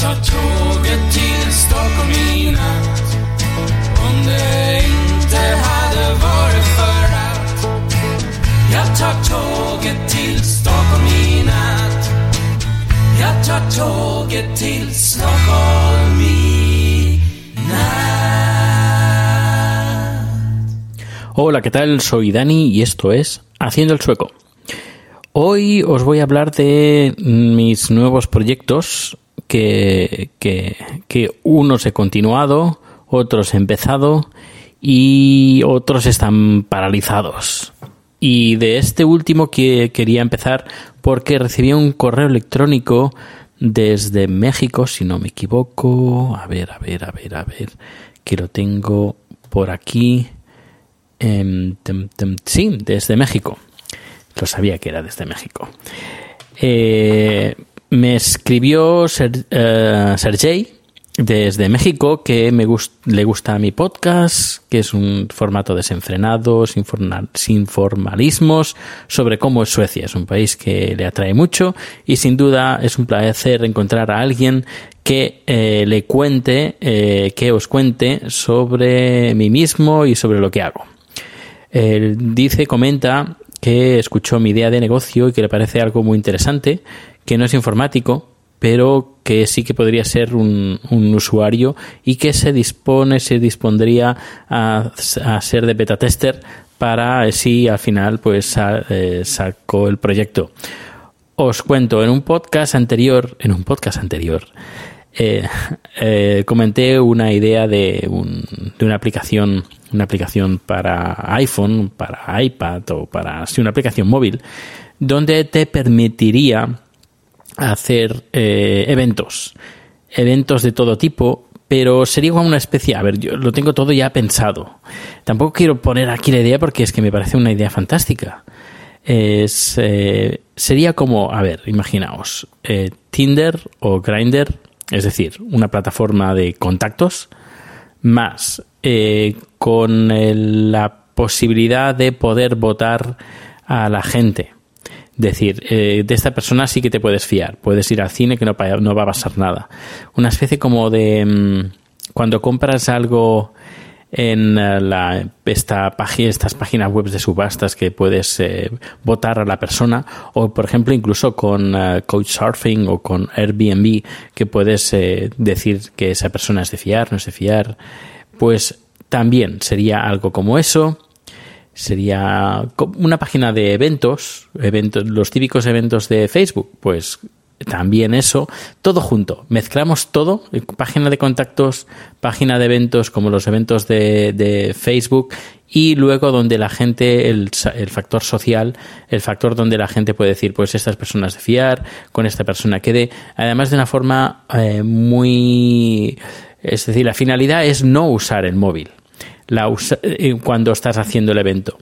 tar tåget till Stockholm i natt Om det inte hade varit för Hola, ¿qué tal? Soy Dani y esto es Haciendo el Sueco. Hoy os voy a hablar de mis nuevos proyectos que, que, que unos he continuado, otros he empezado y otros están paralizados. Y de este último que quería empezar porque recibí un correo electrónico desde México, si no me equivoco. A ver, a ver, a ver, a ver, que lo tengo por aquí. Tem, sí, desde México. Lo sabía que era desde México. Eh, me escribió Ser, eh, Sergey desde México que me le gusta mi podcast, que es un formato desenfrenado, sin, sin formalismos, sobre cómo es Suecia. Es un país que le atrae mucho y sin duda es un placer encontrar a alguien que eh, le cuente, eh, que os cuente sobre mí mismo y sobre lo que hago. Él dice, comenta que escuchó mi idea de negocio y que le parece algo muy interesante, que no es informático, pero que sí que podría ser un, un usuario y que se dispone, se dispondría a, a ser de beta tester para eh, si al final pues sa- eh, sacó el proyecto. Os cuento, en un podcast anterior, en un podcast anterior, eh, comenté una idea de, un- de una aplicación, una aplicación para iPhone, para iPad o para sí, una aplicación móvil, donde te permitiría hacer eh, eventos, eventos de todo tipo, pero sería como una especie, a ver, yo lo tengo todo ya pensado. Tampoco quiero poner aquí la idea porque es que me parece una idea fantástica. Es, eh, sería como, a ver, imaginaos, eh, Tinder o Grindr, es decir, una plataforma de contactos, más eh, con la posibilidad de poder votar a la gente. Decir, eh, de esta persona sí que te puedes fiar. Puedes ir al cine que no, va a pasar nada. Una especie como de mm, cuando compras algo en eh, la, esta página, estas páginas web de subastas que puedes eh, votar a la persona o por ejemplo incluso con eh, Couchsurfing o con Airbnb que puedes eh, decir que esa persona es de fiar, no es de fiar pues también sería algo como eso sería una página de eventos, eventos, los típicos eventos de Facebook, pues también eso, todo junto. Mezclamos todo, página de contactos, página de eventos como los eventos de, de Facebook y luego donde la gente, el, el factor social, el factor donde la gente puede decir, pues estas personas de fiar, con esta persona quede, además de una forma eh, muy... Es decir, la finalidad es no usar el móvil la usa- eh, cuando estás haciendo el evento.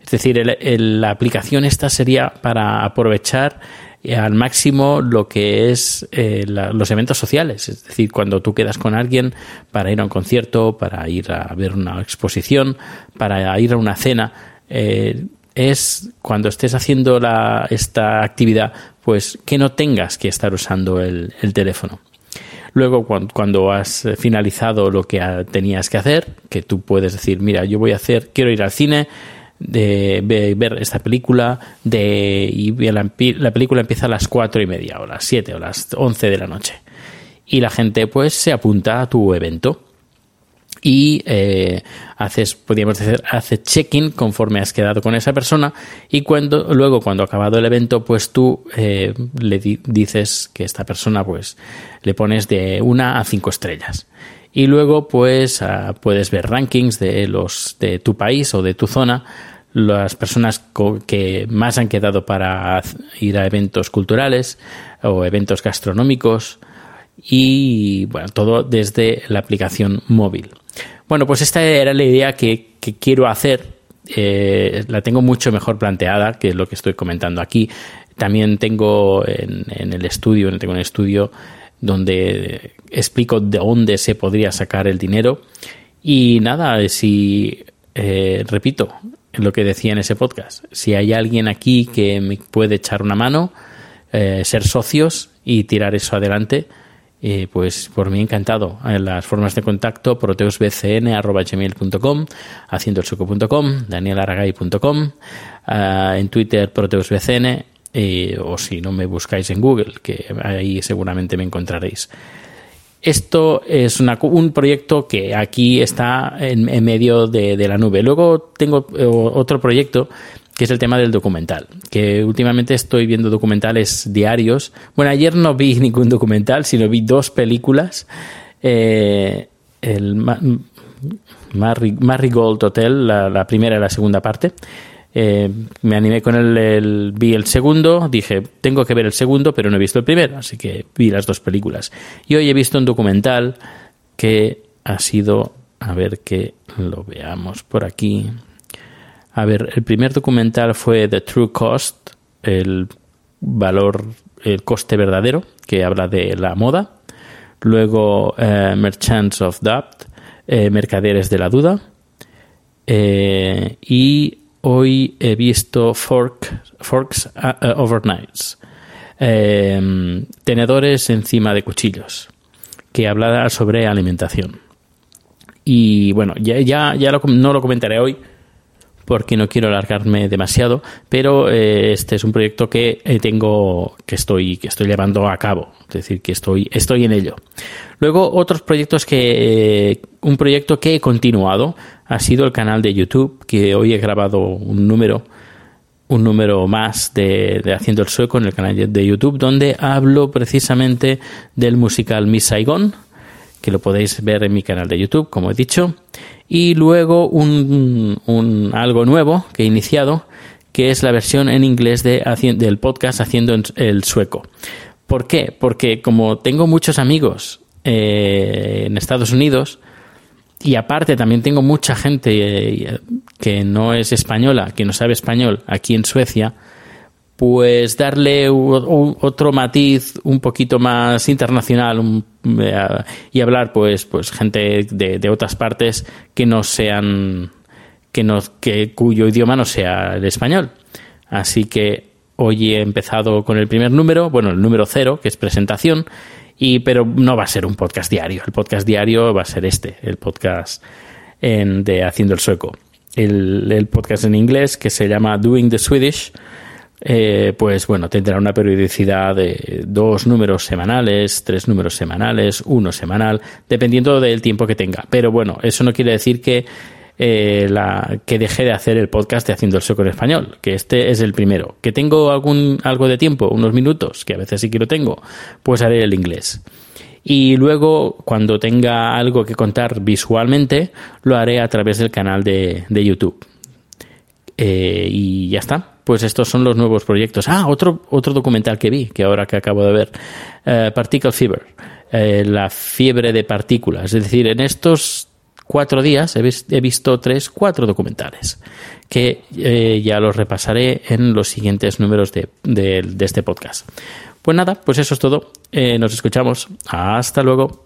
Es decir, el- la aplicación esta sería para aprovechar eh, al máximo lo que es eh, la- los eventos sociales. Es decir, cuando tú quedas con alguien para ir a un concierto, para ir a ver una exposición, para ir a una cena, eh, es cuando estés haciendo la, esta actividad, pues que no tengas que estar usando el teléfono. Luego, cuan- cuando has eh, finalizado lo que tenías que hacer, que tú puedes decir, mira, yo voy a hacer, quiero ir al cine, de, de ver esta película de, y la, la película empieza a las cuatro y media o las siete o las once de la noche y la gente pues se apunta a tu evento y eh, haces, podríamos decir, hace check-in conforme has quedado con esa persona y cuando luego cuando ha acabado el evento pues tú eh, le dices que esta persona pues le pones de una a cinco estrellas y luego pues ah, puedes ver rankings de los de tu país o de tu zona las personas que más han quedado para ir a eventos culturales o eventos gastronómicos y bueno, todo desde la aplicación móvil. Bueno, pues esta era la idea que, quiero hacer. Eh, la tengo mucho mejor planteada que lo que estoy comentando aquí. También tengo en, el estudio, tengo un estudio donde explico de dónde se podría sacar el dinero. Y nada, si eh, repito lo que decía en ese podcast, si hay alguien aquí que me puede echar una mano, eh, ser socios y tirar eso adelante, eh, pues por mí encantado. En las formas de contacto, proteusbcn.gmail.com, haciendoelsuco.com, danielaragai.com, uh, en Twitter proteusbcn, eh, o si no me buscáis en Google, que ahí seguramente me encontraréis. Esto es un proyecto que aquí está en, medio de, de, la nube. Luego tengo eh, otro proyecto que es el tema del documental, que últimamente estoy viendo documentales diarios. Bueno, ayer no vi ningún documental, sino vi dos películas. Eh, el Marigold Hotel, la, primera y la segunda parte. Eh, me animé con el, vi el segundo, dije, tengo que ver el segundo, pero no he visto el primero, así que vi las dos películas. Y hoy he visto un documental que ha sido, a ver que lo veamos por aquí. A ver, el primer documental fue The True Cost, el valor, el coste verdadero, que habla de la moda. Luego eh, Merchants of Doubt, eh, Mercaderes de la Duda. Eh, y hoy he visto Fork, Forks Overnights, tenedores encima de cuchillos, que habla sobre alimentación. Y bueno, ya, ya, ya no lo comentaré hoy porque no quiero alargarme demasiado, pero eh, este es un proyecto que eh, tengo, que estoy, que estoy llevando a cabo, es decir, que estoy, estoy en ello. Luego, otros proyectos que, eh, un proyecto que he continuado ha sido el canal de YouTube, que hoy he grabado un número, un número más de, de Haciendo el Sueco en el canal de YouTube, donde hablo precisamente del musical Miss Saigon, que lo podéis ver en mi canal de YouTube, como he dicho y luego un, algo nuevo que he iniciado, que es la versión en inglés de, del podcast Haciendo el Sueco. ¿Por qué? Porque como tengo muchos amigos eh, en Estados Unidos, y aparte también tengo mucha gente eh, que no es española, que no sabe español aquí en Suecia, pues darle otro matiz un poquito más internacional eh, y hablar pues pues gente de, otras partes que no sean que no que cuyo idioma no sea el español. Así que hoy he empezado con el primer número bueno el número cero que es presentación y pero no va a ser un podcast diario. El podcast diario va a ser este el podcast en, de haciendo el sueco. El, el podcast en inglés que se llama Doing the Swedish eh, pues bueno, tendrá una periodicidad de dos números semanales, tres números semanales, uno semanal, dependiendo del tiempo que tenga. Pero bueno, eso no quiere decir que eh, que deje de hacer el podcast de Haciendo el Sueco en Español, que este es el primero. Que tengo algún, algo de tiempo, unos minutos, que a veces sí que lo tengo, pues haré el inglés. Y luego, cuando tenga algo que contar visualmente, lo haré a través del canal de, de YouTube. Eh, y ya está pues estos son los nuevos proyectos. Ah, otro, otro documental que vi, que ahora que acabo de ver, eh, Particle Fever, eh, la fiebre de partículas. Es decir, en estos cuatro días he, visto tres, cuatro documentales que eh, ya los repasaré en los siguientes números de, de este podcast. Pues nada, pues eso es todo. nos escuchamos. Hasta luego.